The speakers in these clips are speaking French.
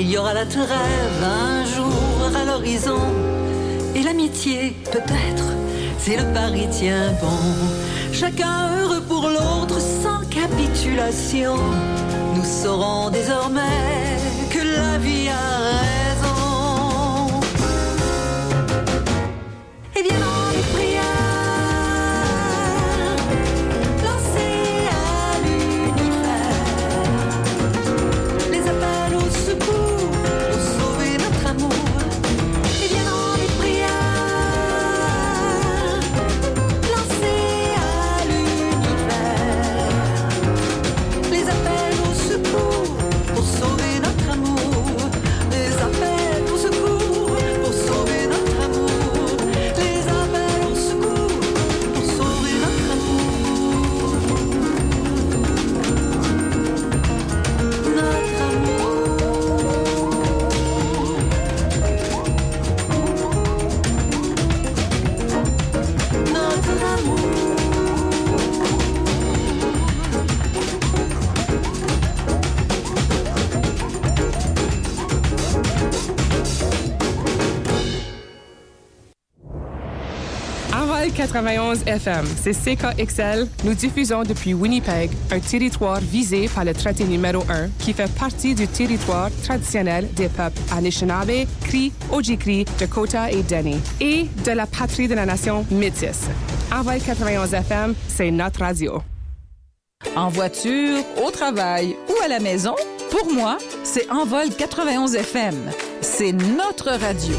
il y aura la trêve un jour à l'horizon. Et l'amitié, peut-être, si le pari tient bon. Chacun heureux pour l'autre sans capitulation. Nous saurons désormais que la vie a 91 FM, c'est CKXL. Nous diffusons depuis Winnipeg, un territoire visé par le traité numéro 1 qui fait partie du territoire traditionnel des peuples Anishinaabe, Cree, Ojibwe, Dakota et Dene, et de la patrie de la nation métisse. Envol 91 FM, c'est notre radio. En voiture, au travail ou à la maison, pour moi, c'est Envol 91 FM. C'est notre radio.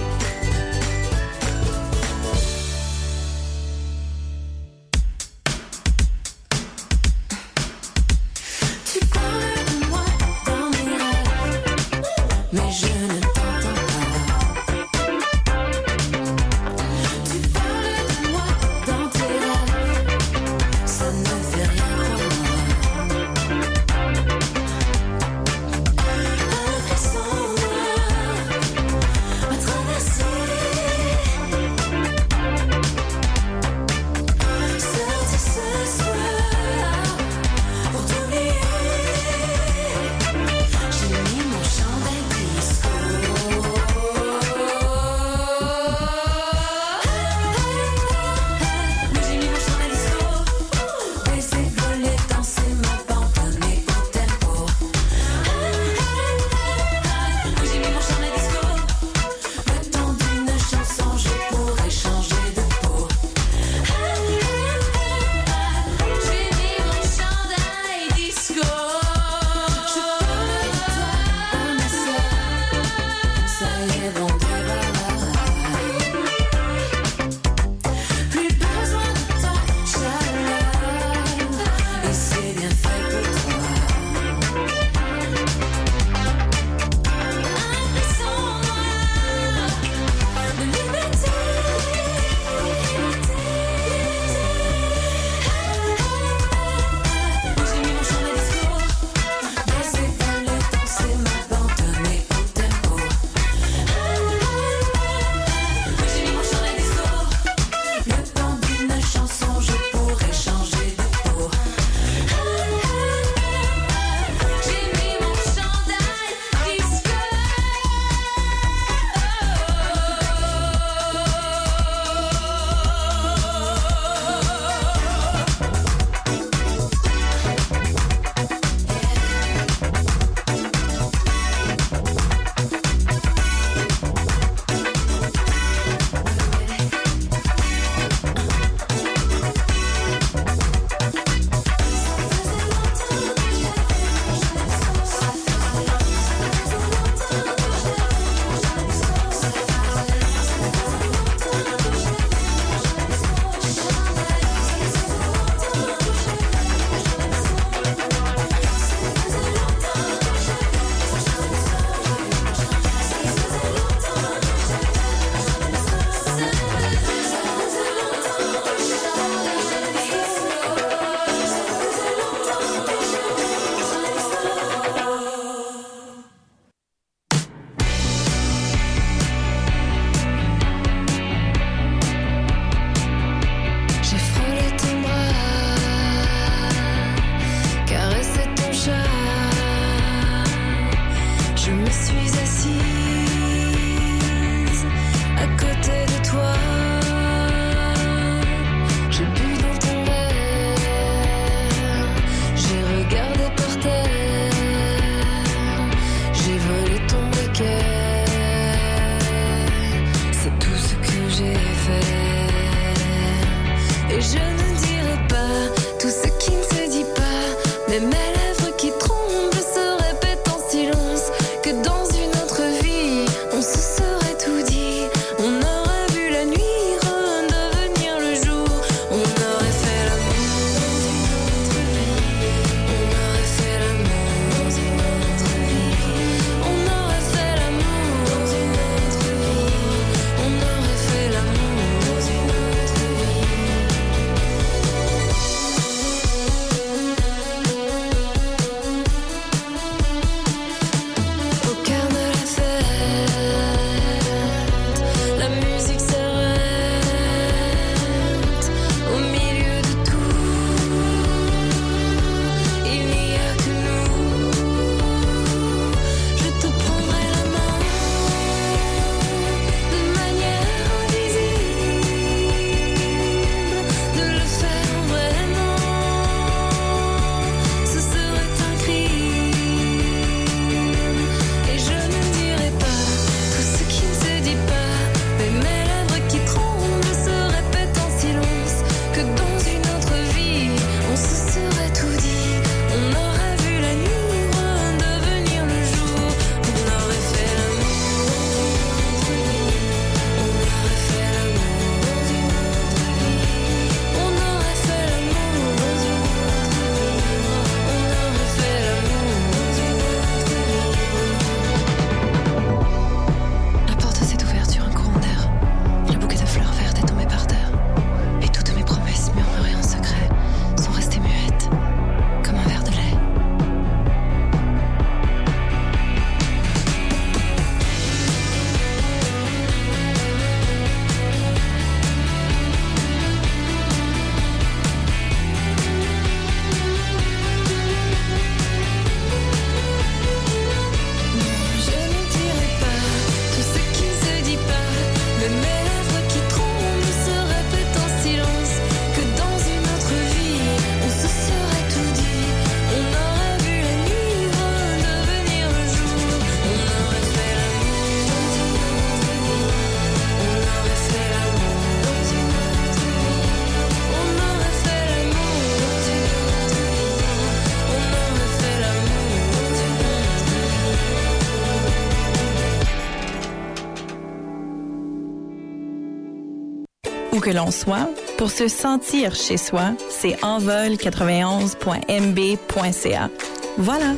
l'on soit, pour se sentir chez soi, c'est envol91.mb.ca. Voilà.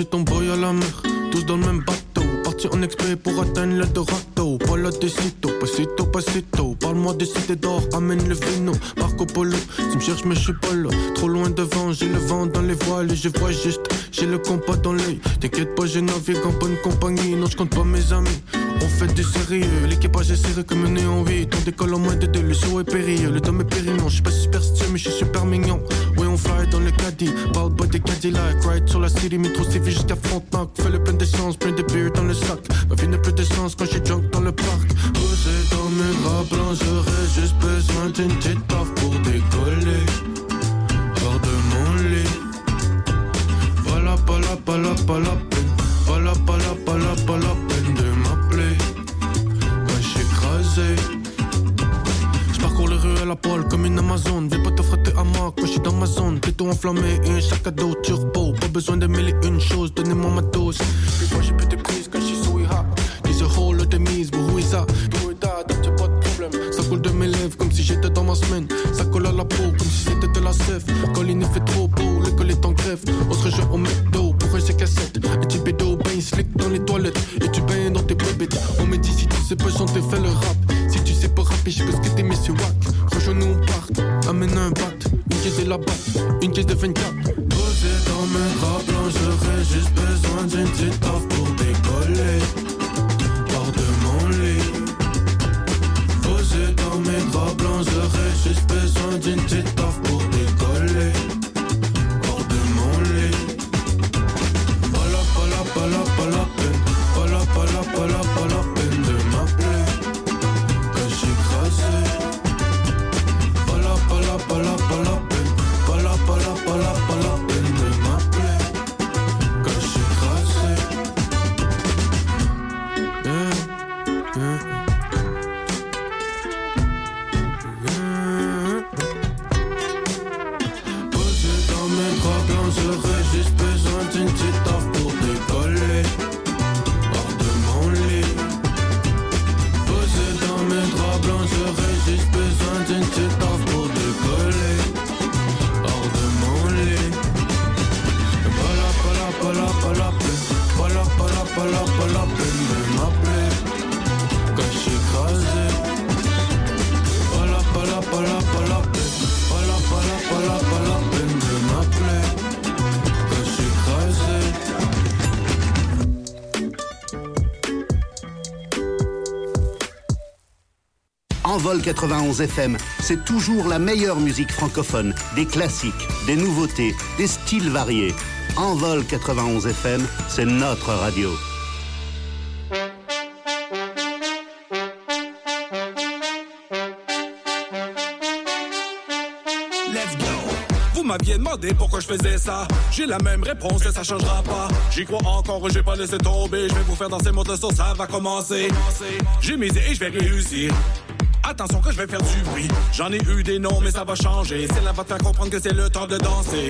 Chez ton boy à la mer, tous dans le même bateau. Parti en exprès pour atteindre l'Eldorado. Voilà des citos, pasito, pasito. Parle-moi des cités d'or, amène le vino. Marco Polo, tu me cherches, mais je suis pas là. Trop loin devant, j'ai le vent dans les voiles et je vois juste. J'ai le compas dans l'œil. T'inquiète pas, je navigue en bonne compagnie. Non, je compte pas mes amis. On fait du sérieux, l'équipage est serré comme un néon 8 On décolle en moins de deux, le show est périlleux, le temps est périlleux Je suis pas superstitieux mais je suis super mignon dans le caddie, bald boy des Cadillac Ride sur la city, métro CV jusqu'à Frontenac. Fais le plein d'essence, plein de beer dans le sac. Ma vie n'a plus de sens quand j'ai junk dans le parc. Posé dans mes draps besoin d'une Envol 91 FM, c'est toujours la meilleure musique francophone, des classiques, des nouveautés, des styles variés. Envol 91 FM, c'est notre radio. Let's go. Vous m'aviez demandé pourquoi je faisais ça. J'ai la même réponse et ça changera pas. J'y crois encore, j'ai pas laissé tomber. Je vais vous faire danser mon son, ça va commencer. J'ai misé et je vais réussir. Attention que je vais faire du bruit. J'en ai eu des noms, mais ça va changer. C'est là va te faire comprendre que c'est le temps de danser.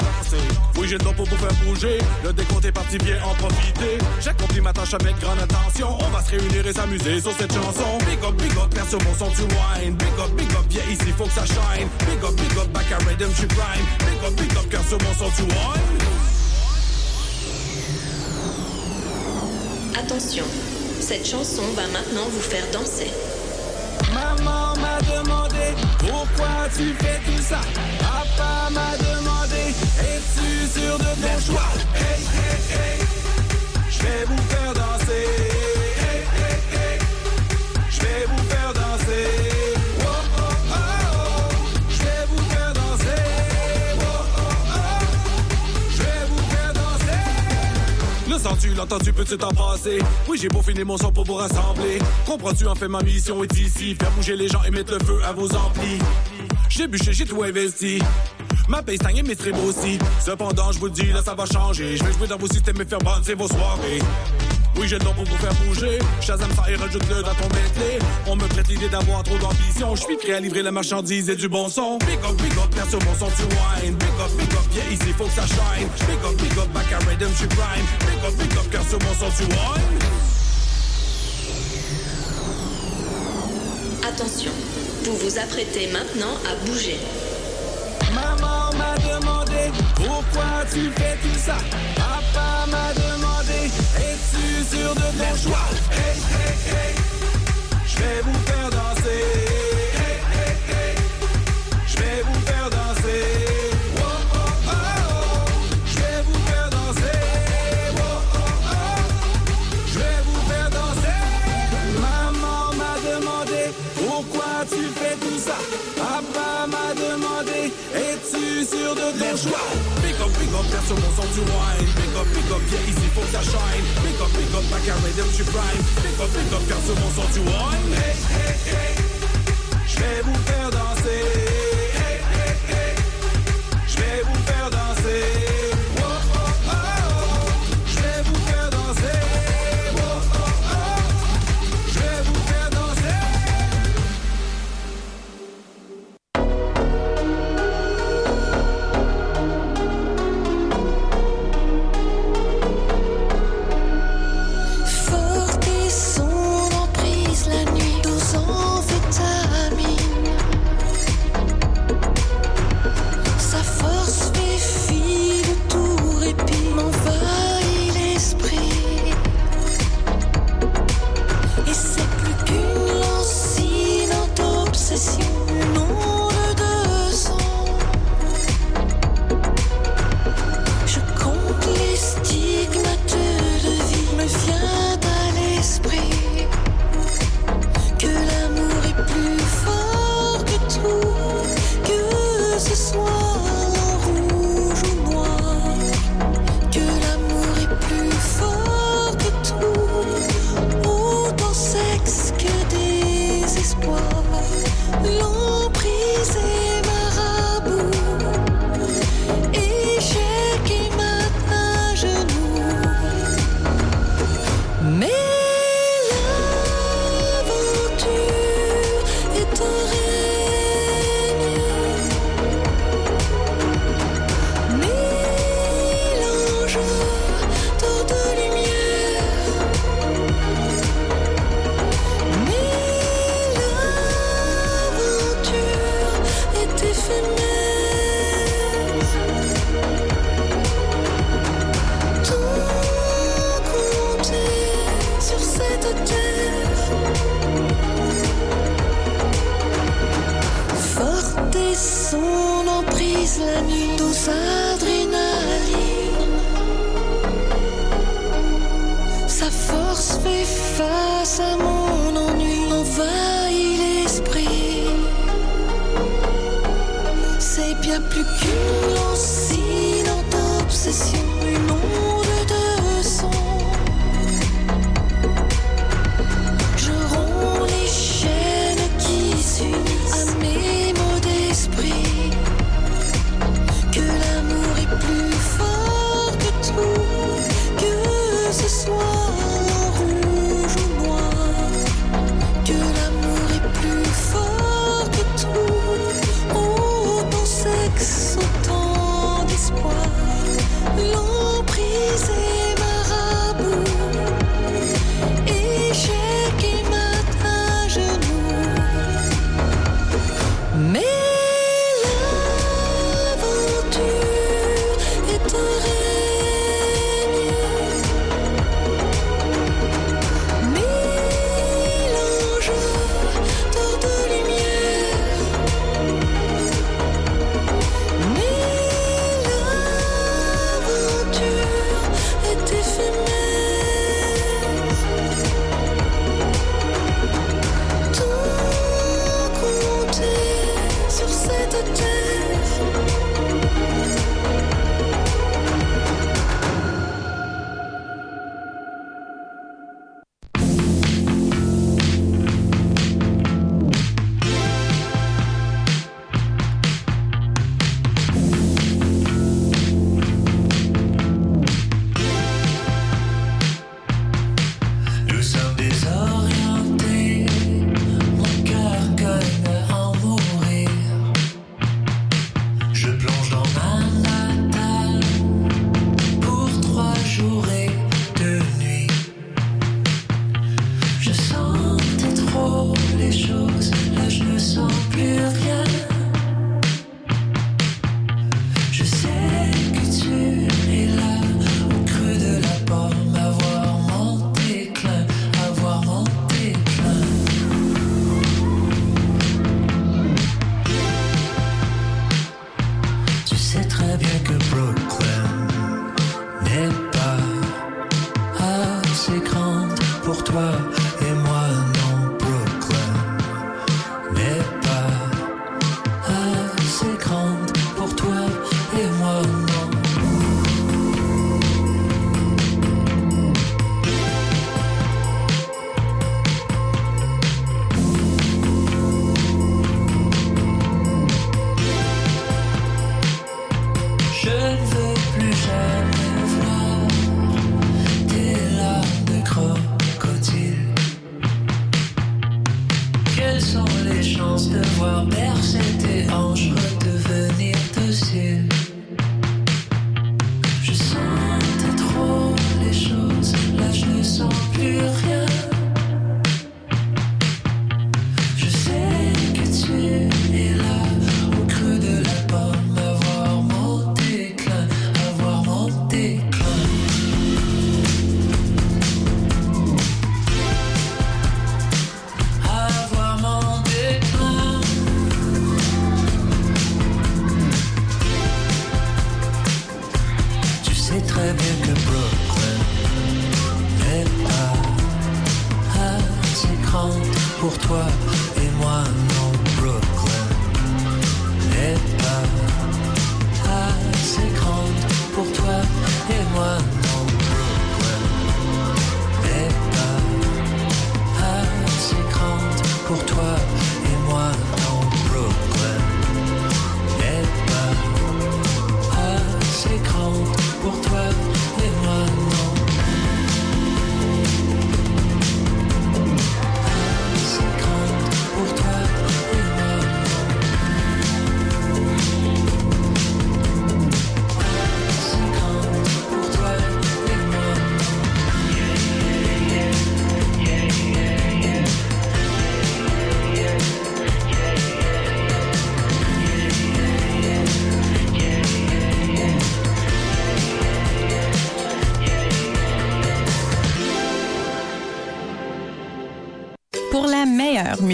Oui, j'ai le temps pour vous faire bouger. Le décompte est parti, viens en profiter. J'ai accompli ma tâche avec grande attention. On va se réunir et s'amuser sur cette chanson. Big up, big up, perce mon son, tu wine. Big up, big up, viens ici, faut que ça shine. Big up, big up, back à rhythm, je prime. Big up, big up, sur mon son, tu wine. Attention, cette chanson va maintenant vous faire danser. Maman m'a demandé pourquoi tu fais tout ça? Papa m'a demandé es-tu sûr de ton choix? Hey, hey, hey, je vais vous faire danser. Hey, hey, hey, je vais vous faire danser. Danser. Le sens-tu, l'entends-tu, peux-tu t'en passer? Oui, j'ai beau finir mon son pour vous rassembler. Comprends-tu, en fait, ma mission est ici. Faire bouger les gens et mettre le feu à vos amplis. J'ai bûché, j'ai tout investi. Ma paye stagne et mes strips aussi. Cependant, je vous dis, là, ça va changer. Je vais jouer dans vos systèmes et faire bondir vos soirées. Oui, j'ai le temps pour vous faire bouger. Shazam ça et rajoute-le dans ton medley. On me prête l'idée d'avoir trop d'ambition. Je suis prêt à livrer la marchandise et du bon son. Big up, big up, perce mon son, tu wine. Big up, big up, viens ici, faut que ça shine. Big up, big up, back à rhythm, je prime. Big up, big up, cœur sur mon son, tu wine. Attention, vous vous apprêtez maintenant à bouger. Maman pourquoi tu fais tout ça? Papa m'a demandé es-tu sûr de ton choix? Hey hey hey, je vais vous faire danser. joie Big up, big up, perce mon son du wine. Big up, big up, yeah, ici faut que ça shine. Big up, big up, ma carrière tu prime. Big up, big up, perce mon son du wine. Hey, hey, hey. J'vais vous faire danser. Hey, hey, hey. J'vais vous faire danser.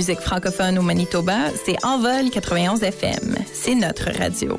musique francophone au Manitoba, c'est Envol 91 FM. C'est notre radio.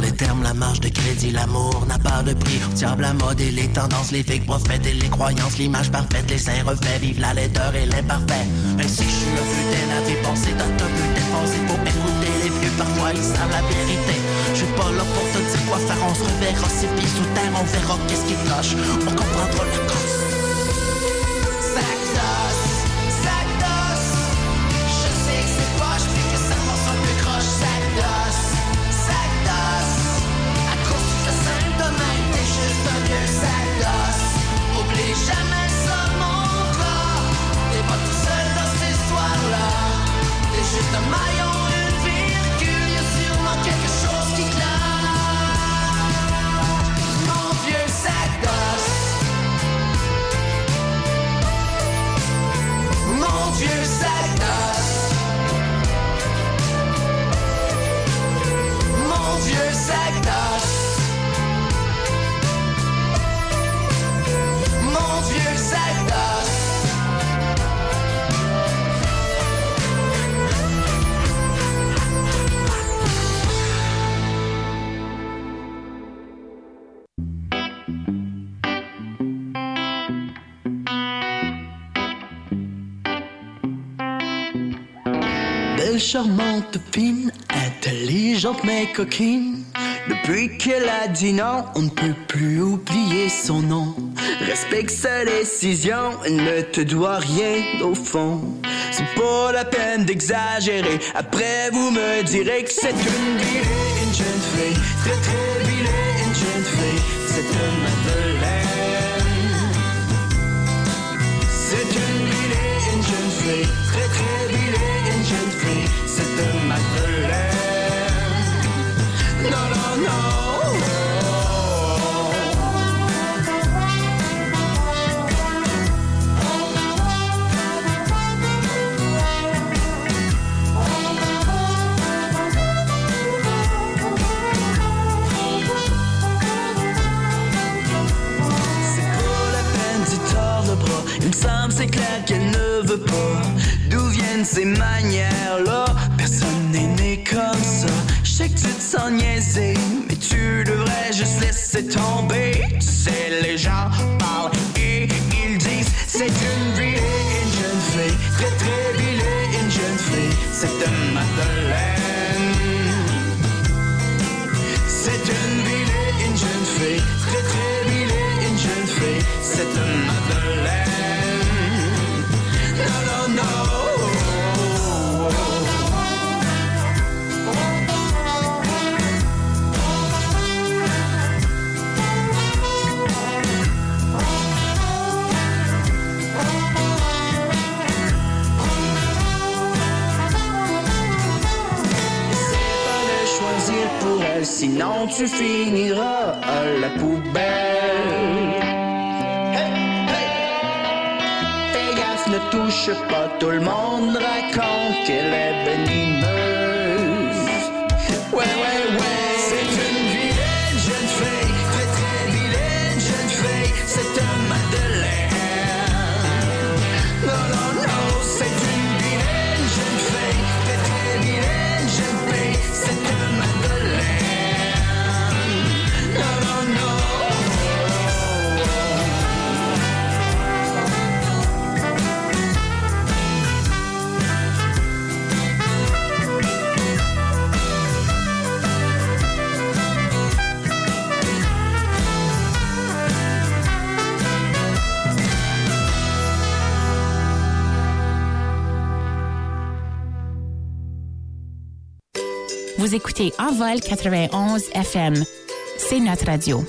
Les termes, la marge de crédit, l'amour n'a pas de prix. Diable la mode et les tendances, les fake prophètes et les croyances, l'image parfaite, les saints refaits, vive la laideur et l'imparfait. Même si je suis un putain à vie pensée top putain pensée pour écouter les vieux, parfois ils savent la vérité. Je suis pas là pour te dire quoi faire, on se reverra ses pieds sous terre, on verra qu'est-ce qui cloche. On comprendra la cause. Jamais ça, mon gars. T'es pas tout seul dans cette histoire-là. T'es juste un maillon, une virgule. Y'a sûrement quelque chose qui claque. Mon vieux sac. Mon vieux sac Mon vieux sac charmante, fine, intelligente mais coquine. Depuis qu'elle a dit non, on ne peut plus oublier son nom. Respecte sa décision, elle ne te doit rien au fond. C'est pas la peine d'exagérer. Après, vous me direz que c'est une vilaine, une jeune fille. Très très vilaine, une jeune fille. C'est une Madeleine. C'est une vilaine, une jeune fille. Très très ces manières-là? Personne n'est né comme ça. Je sais que tu te sens niaisé, mais tu devrais juste laisser tomber. Tu sais, les gens sinon tu finiras à la poubelle. Hey, hey. Fais gaffe, ne touche pas, tout le monde raconte qu'elle est venimeuse. Écoutez Envol 91 FM. C'est notre radio.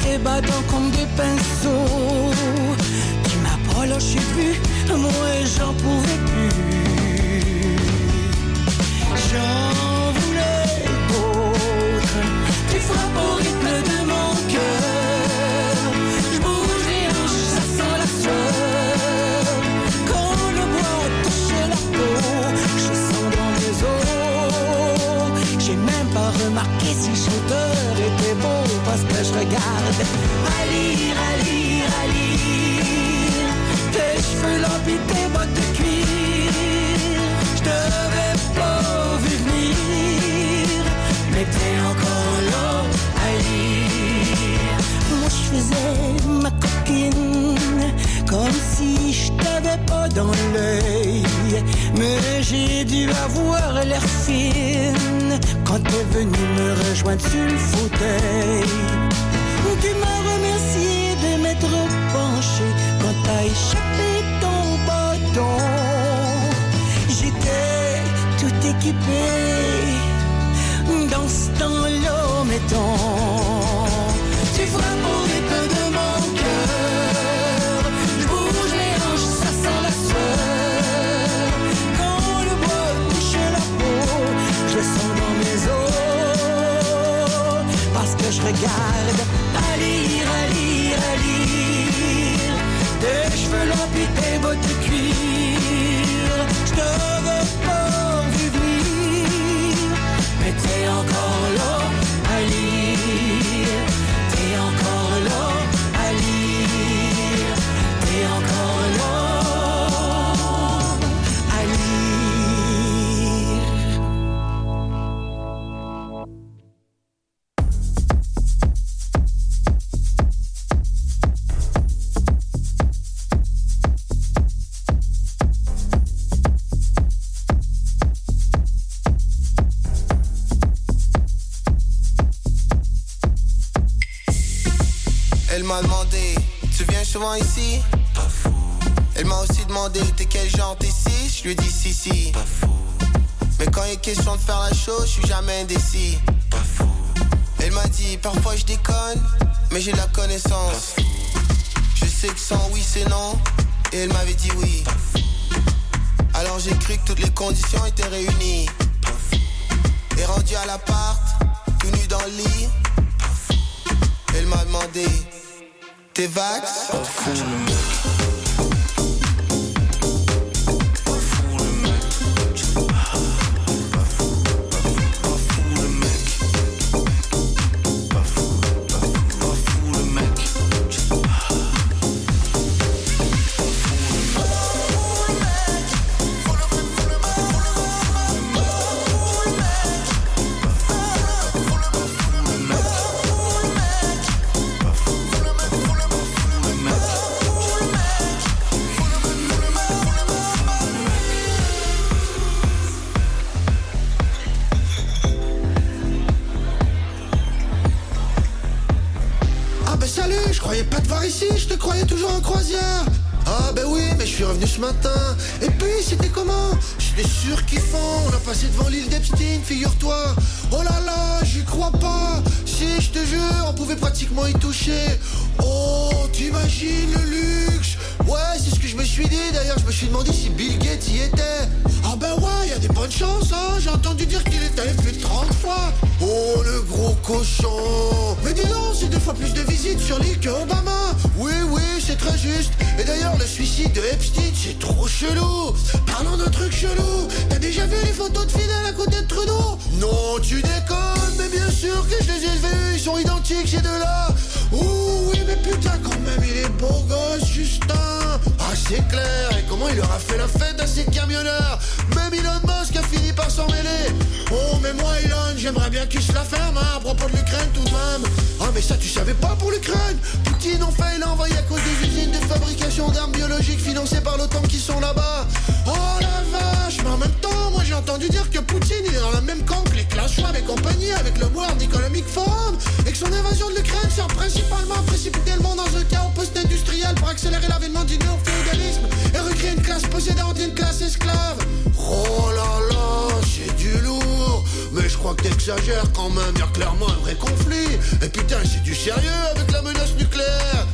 Tes bâtons comme des pinceaux. Tu pas lâché plus, moi j'en pouvais plus. J'en voulais d'autres. Tu frappes au rythme de mon cœur. Je bouge les hanches, ça sent la sueur. Quand le bois touche la peau, je sens dans mes os. J'ai même pas remarqué si le parce que je regarde à lire, à lire, à lire. Tes cheveux longs pis tes bottes de cuir. Je t'avais pas vu venir, mais t'es encore là à lire. Moi je faisais ma coquine comme si je pas dans l'œil. Mais j'ai dû avoir l'air fine quand t'es venu me rejoindre sur le fauteuil. Tu m'as remercié de m'être penché quand t'as échappé ton bâton. J'étais tout équipé dans ce temps-là, mettons. Tu frappes au rythme de mon regarde à lire, à lire. M'a demandé, tu viens souvent ici? Pas fou. Elle m'a aussi demandé, t'es quel genre t'es si? Je lui ai dit si si. Pas fou. Mais quand il est question de faire la chose, je suis jamais indécis. Pas fou. Elle m'a dit, parfois je déconne, mais j'ai la connaissance. Je sais que sans oui c'est non, et elle m'avait dit oui. Alors j'ai cru que toutes les conditions étaient réunies. Et rendu à l'appart, tout nu dans le lit, elle m'a demandé, t'es vax. Ah je te jure, on pouvait pratiquement y toucher Oh, t'imagines le luxe? Ouais, c'est ce que je me suis dit. D'ailleurs, je me suis demandé si Bill Gates y était. Ah bah ouais, y a des bonnes chances, hein. J'ai entendu dire qu'il est allé plus de 30 fois. Oh, le gros cochon. Mais dis donc, c'est deux fois plus de visites sur l'île que Obama. Oui, oui, c'est très juste. Et d'ailleurs, le suicide de Epstein, c'est trop chelou. Parlons d'un truc chelou. T'as déjà vu les photos de Fidel à côté de Trudeau? Non, tu déconnes, mais bien sûr que je les ai vus. Ils sont identiques, ces deux-là. Ouh, oui, mais putain, quand même, il est beau gosse, Justin. Ah, c'est clair Et comment il aura fait la fête à ces camionneurs? Même Elon Musk a fini par s'en mêler. Oh, mais moi, Elon, j'aimerais bien qu'il se la ferme, hein, à propos de l'Ukraine, tout de même. Ah, mais ça, tu savais pas pour l'Ukraine? Poutine, enfin, il a envoyé à cause des usines de fabrication d'armes biologiques financées par l'OTAN qui sont là-bas. Oh, la vache Mais en même temps, moi, j'ai entendu dire que Poutine, il est dans le même camp que les Klaus Schwab et compagnie avec le World Economic Forum et que son invasion de l'Ukraine sert principalement à précipiter le monde dans un chaos post-industriel pour accélérer l'avènement du néo-féodalisme et recréer une classe possédante et une classe esclave. Oh là là, c'est du lourd. Mais je crois que t'exagères quand même, y a clairement un vrai conflit. Et putain, c'est du sérieux avec la menace nucléaire.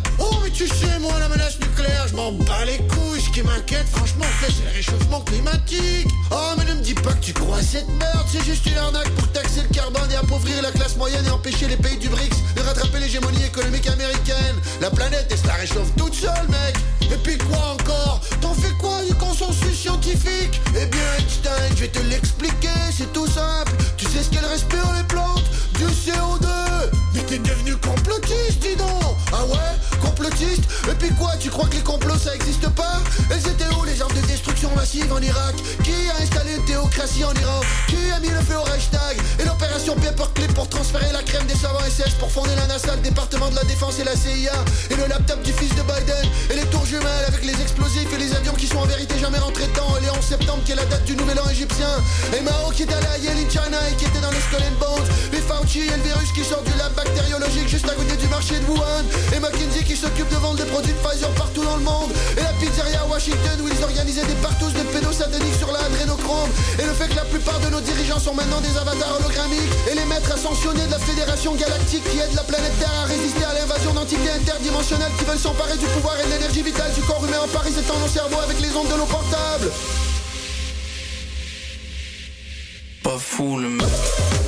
Tu sais moi la menace nucléaire je m'en bats les couilles. Ce qui m'inquiète franchement c'est le réchauffement climatique. Oh mais ne me dis pas que tu crois à cette merde. C'est juste une arnaque pour taxer le carbone et appauvrir la classe moyenne Et empêcher les pays du BRICS de rattraper l'hégémonie économique américaine. La planète se la réchauffe toute seule mec. Et puis quoi encore? T'en fais quoi du consensus scientifique? Eh bien Einstein je vais te l'expliquer C'est tout simple. Tu sais ce qu'elles respirent les plantes? Du CO2 Mais t'es devenu complotiste dis donc. Ah ouais Complotiste. Et puis quoi Tu crois que les complots ça existe pas? Elles étaient où les armes de destruction massive en Irak? Qui a installé une théocratie en Iran? Qui a mis le feu au Et l'opération Paperclip pour transférer la crème des savants SS Pour fonder la NASA, le département de la défense et la CIA Et le laptop du fils de Biden Et les tours jumelles avec les explosifs et les avions qui sont en vérité jamais rentrés dedans. Et les 11 septembre qui est la date du nouvel an égyptien. Et Mao qui est allé à Yale in China et qui était dans les Skull and Bones. Les Fauci et le virus qui sort du lab bactériologique juste à côté du marché de Wuhan. Et McKinsey qui s'occupe de vendre des produits de Pfizer partout dans le monde. Et la pizzeria Washington où ils organisaient des partous de pédos sataniques sur la adrénochrome Et le fait que la plupart de nos dirigeants sont maintenant des avatars hologrammiques Et les maîtres ascensionnés de la Fédération Galactique qui aident la planète Terre à résister à l'invasion d'entités interdimensionnelles qui veulent s'emparer du pouvoir et de l'énergie vitale du corps humain en parasitant nos cerveaux avec les ondes de l'eau portable Pas fou le mec.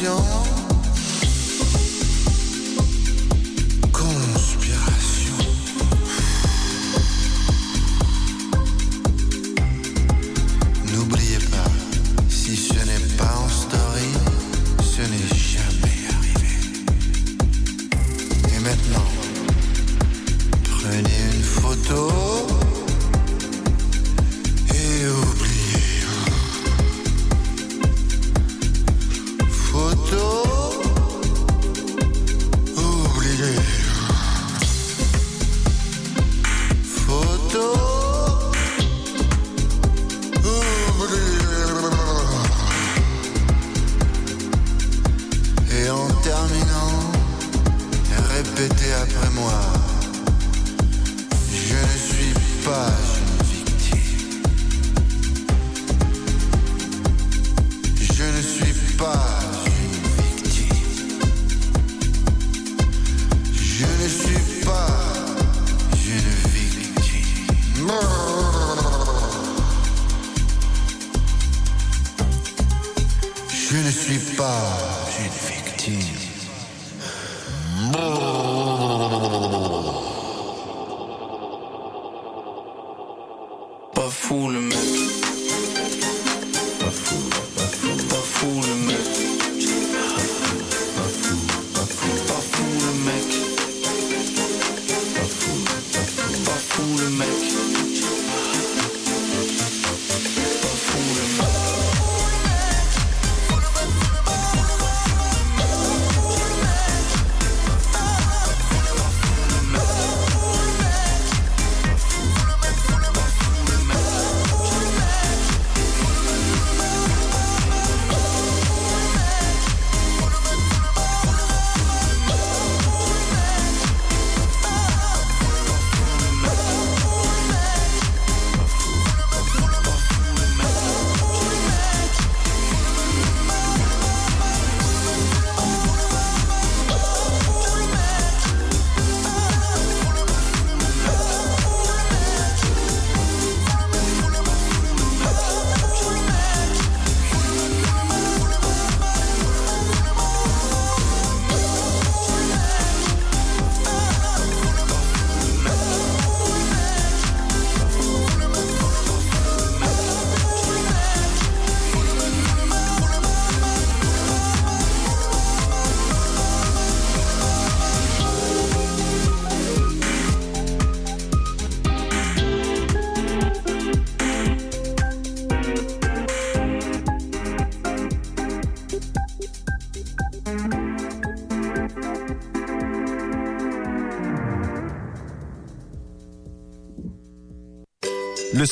your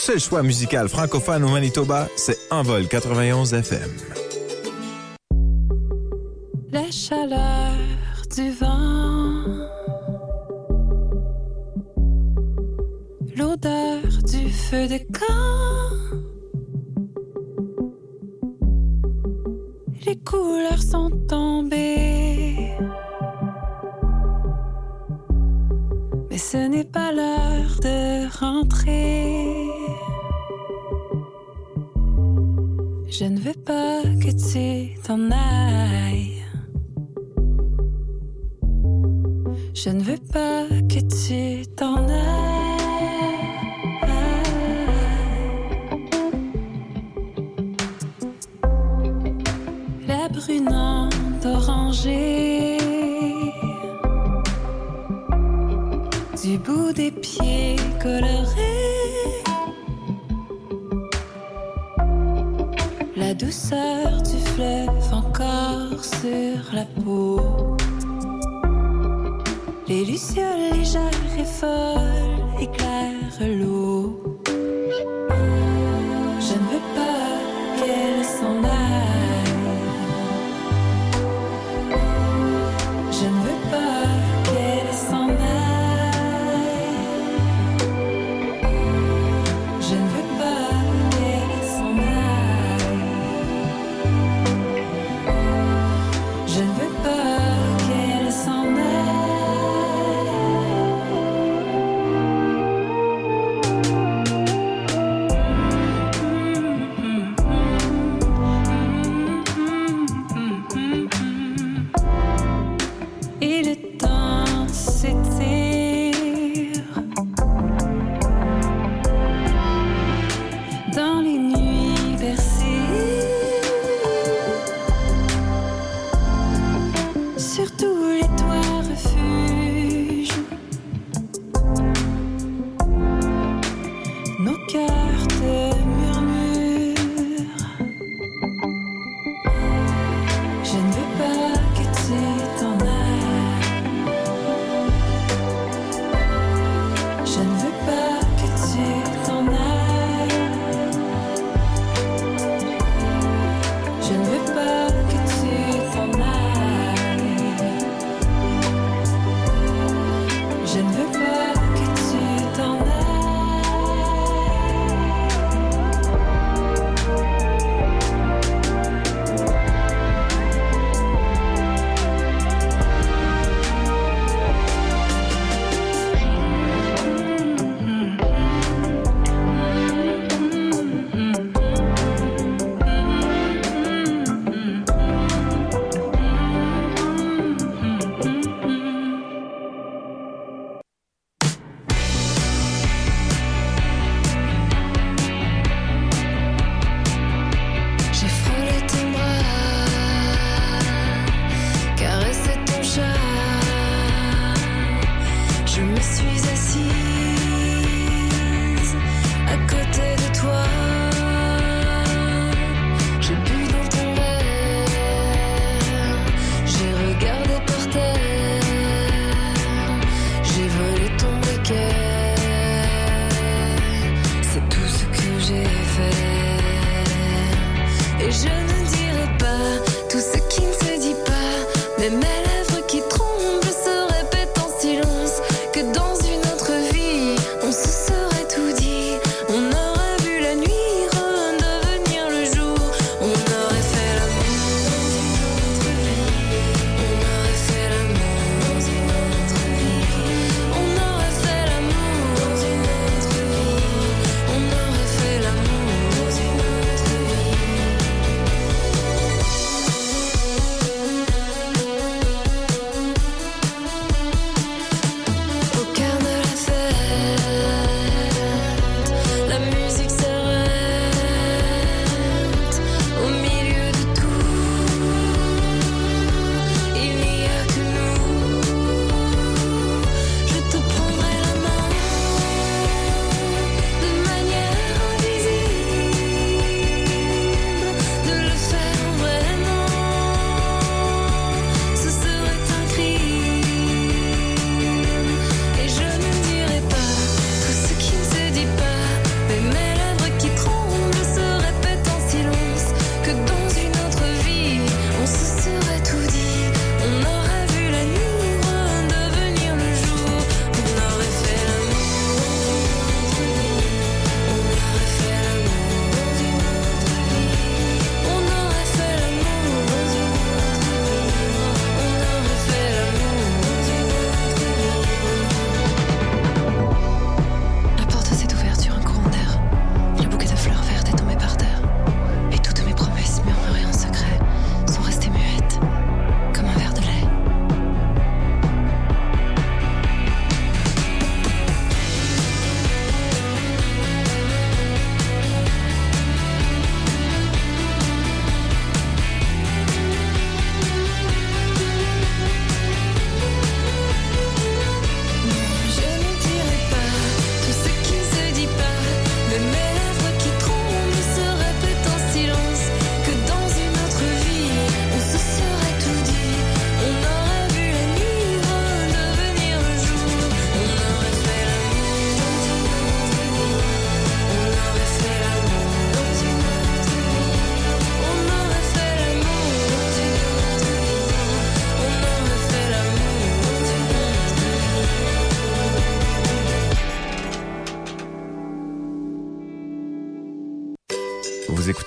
seul choix musical francophone au Manitoba, c'est Envol 91 FM. Je ne veux pas que tu t'en ailles.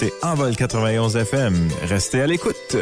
écoutez Envol 91 FM. Restez à l'écoute.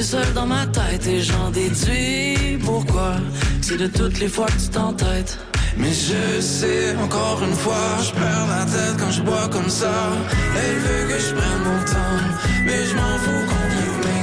C'est seul dans ma tête et j'en déduis pourquoi. C'est de toutes les fois que tu t'entêtes. Mais je sais, encore une fois, je perds la tête quand je bois comme ça. Elle veut que je prenne mon temps, mais je m'en fous quand qu'on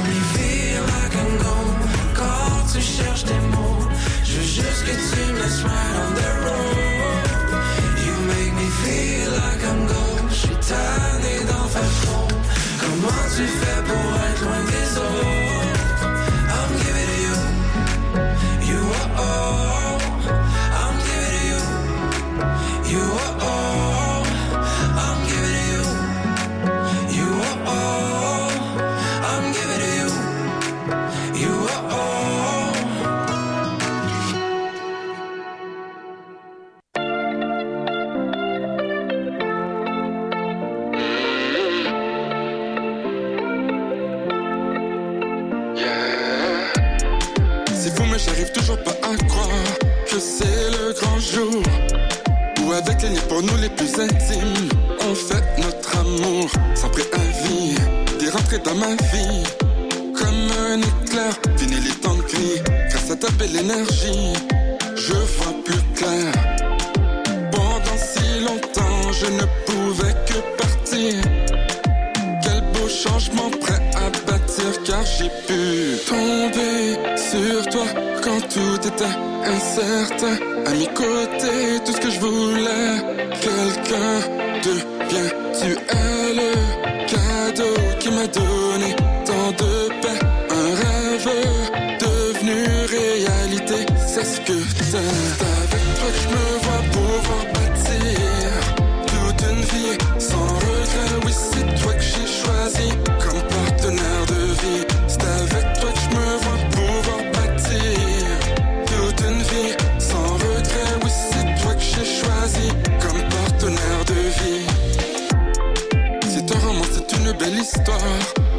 histoire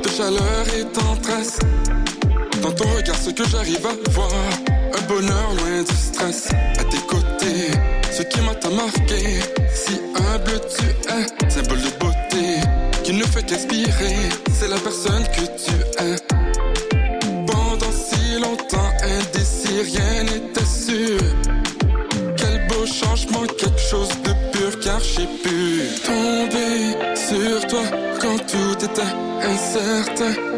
de chaleur et tendresse. Dans ton regard, ce que j'arrive à voir, un bonheur loin du stress. À tes côtés, ce qui m'a t'a marqué, si humble tu es, symbole de beauté qui ne fait qu'inspirer. C'est la personne que tu es. Pendant si longtemps, indécis, rien n'était sûr. Quel beau changement,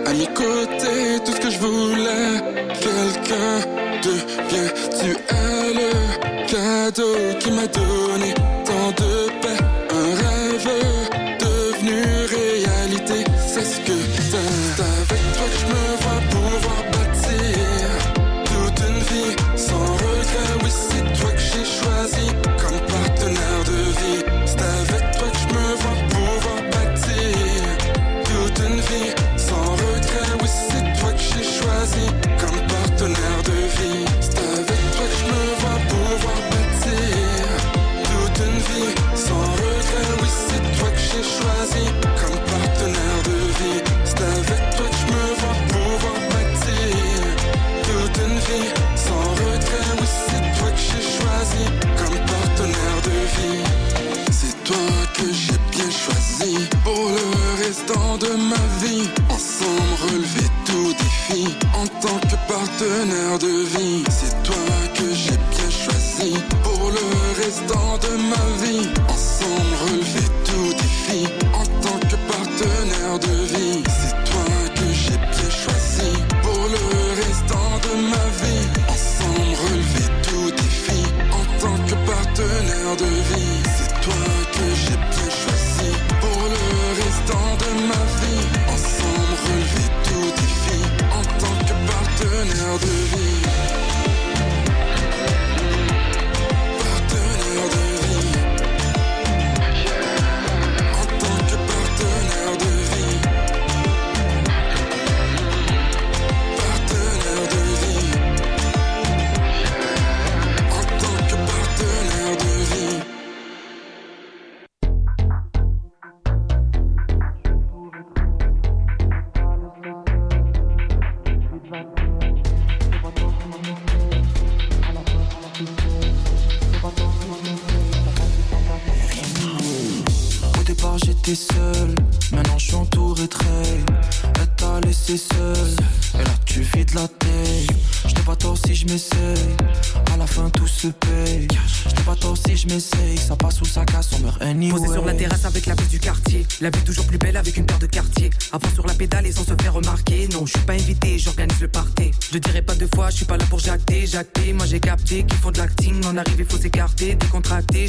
à mes côtés, tout ce que je voulais. Quelqu'un de bien, tu es le cadeau qui m'a donné tant de paix.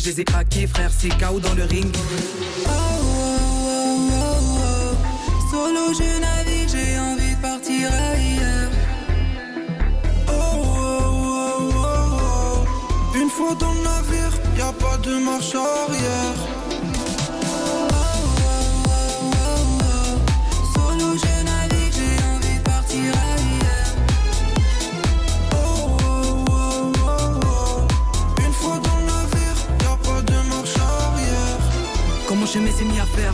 je les ai craqués, frère, c'est KO dans le ring. Oh, oh, oh, oh, Solo, je navigue, j'ai envie de partir ailleurs. Oh oh oh oh oh Une fois dans le navire, y a pas de marche arrière. Je me suis mis à faire